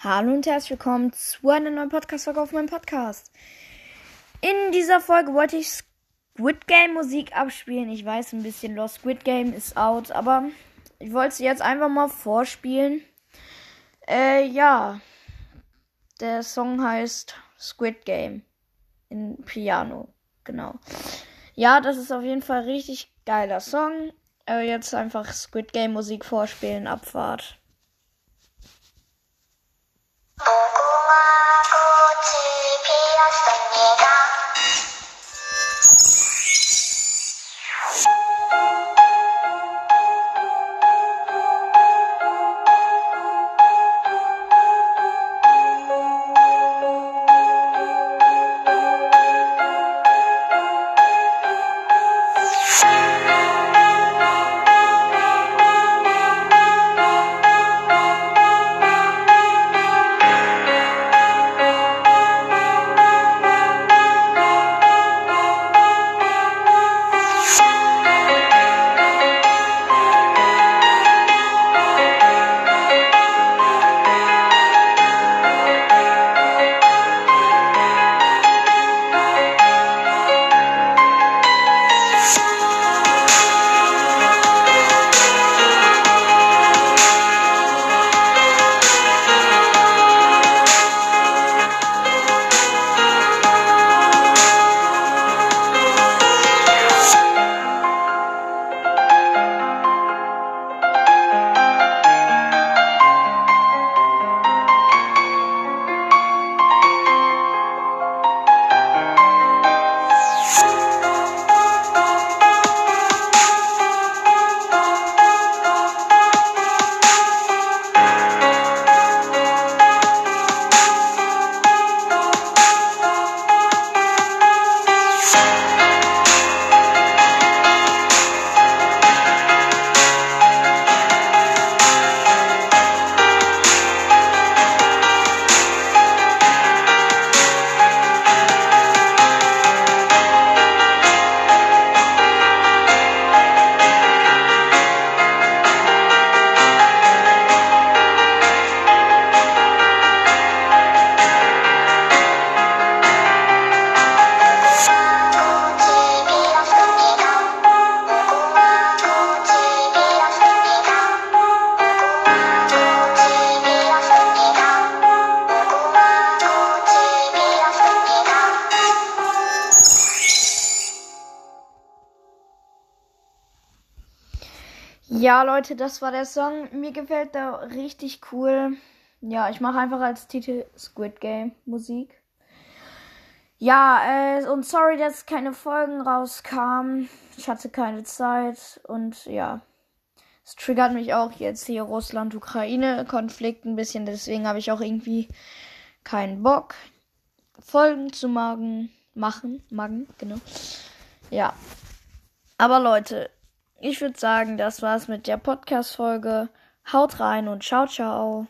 Hallo und herzlich willkommen zu einer neuen Podcast-Folge auf meinem Podcast. In dieser Folge wollte ich Squid Game Musik abspielen. Ich weiß ein bisschen, Lost Squid Game ist out, aber ich wollte sie jetzt einfach mal vorspielen. Äh, ja. Der Song heißt Squid Game in Piano. Genau. Ja, das ist auf jeden Fall richtig geiler Song. Äh, jetzt einfach Squid Game Musik vorspielen, Abfahrt. 무궁화 꽃이 피었었니 Ja, Leute, das war der Song. Mir gefällt der richtig cool. Ja, ich mache einfach als Titel Squid Game Musik. Ja, äh, und sorry, dass keine Folgen rauskamen. Ich hatte keine Zeit und ja. Es triggert mich auch jetzt hier Russland-Ukraine-Konflikt ein bisschen. Deswegen habe ich auch irgendwie keinen Bock, Folgen zu machen. Machen, machen, genau. Ja. Aber Leute, ich würde sagen, das war's mit der Podcast-Folge. Haut rein und ciao, ciao.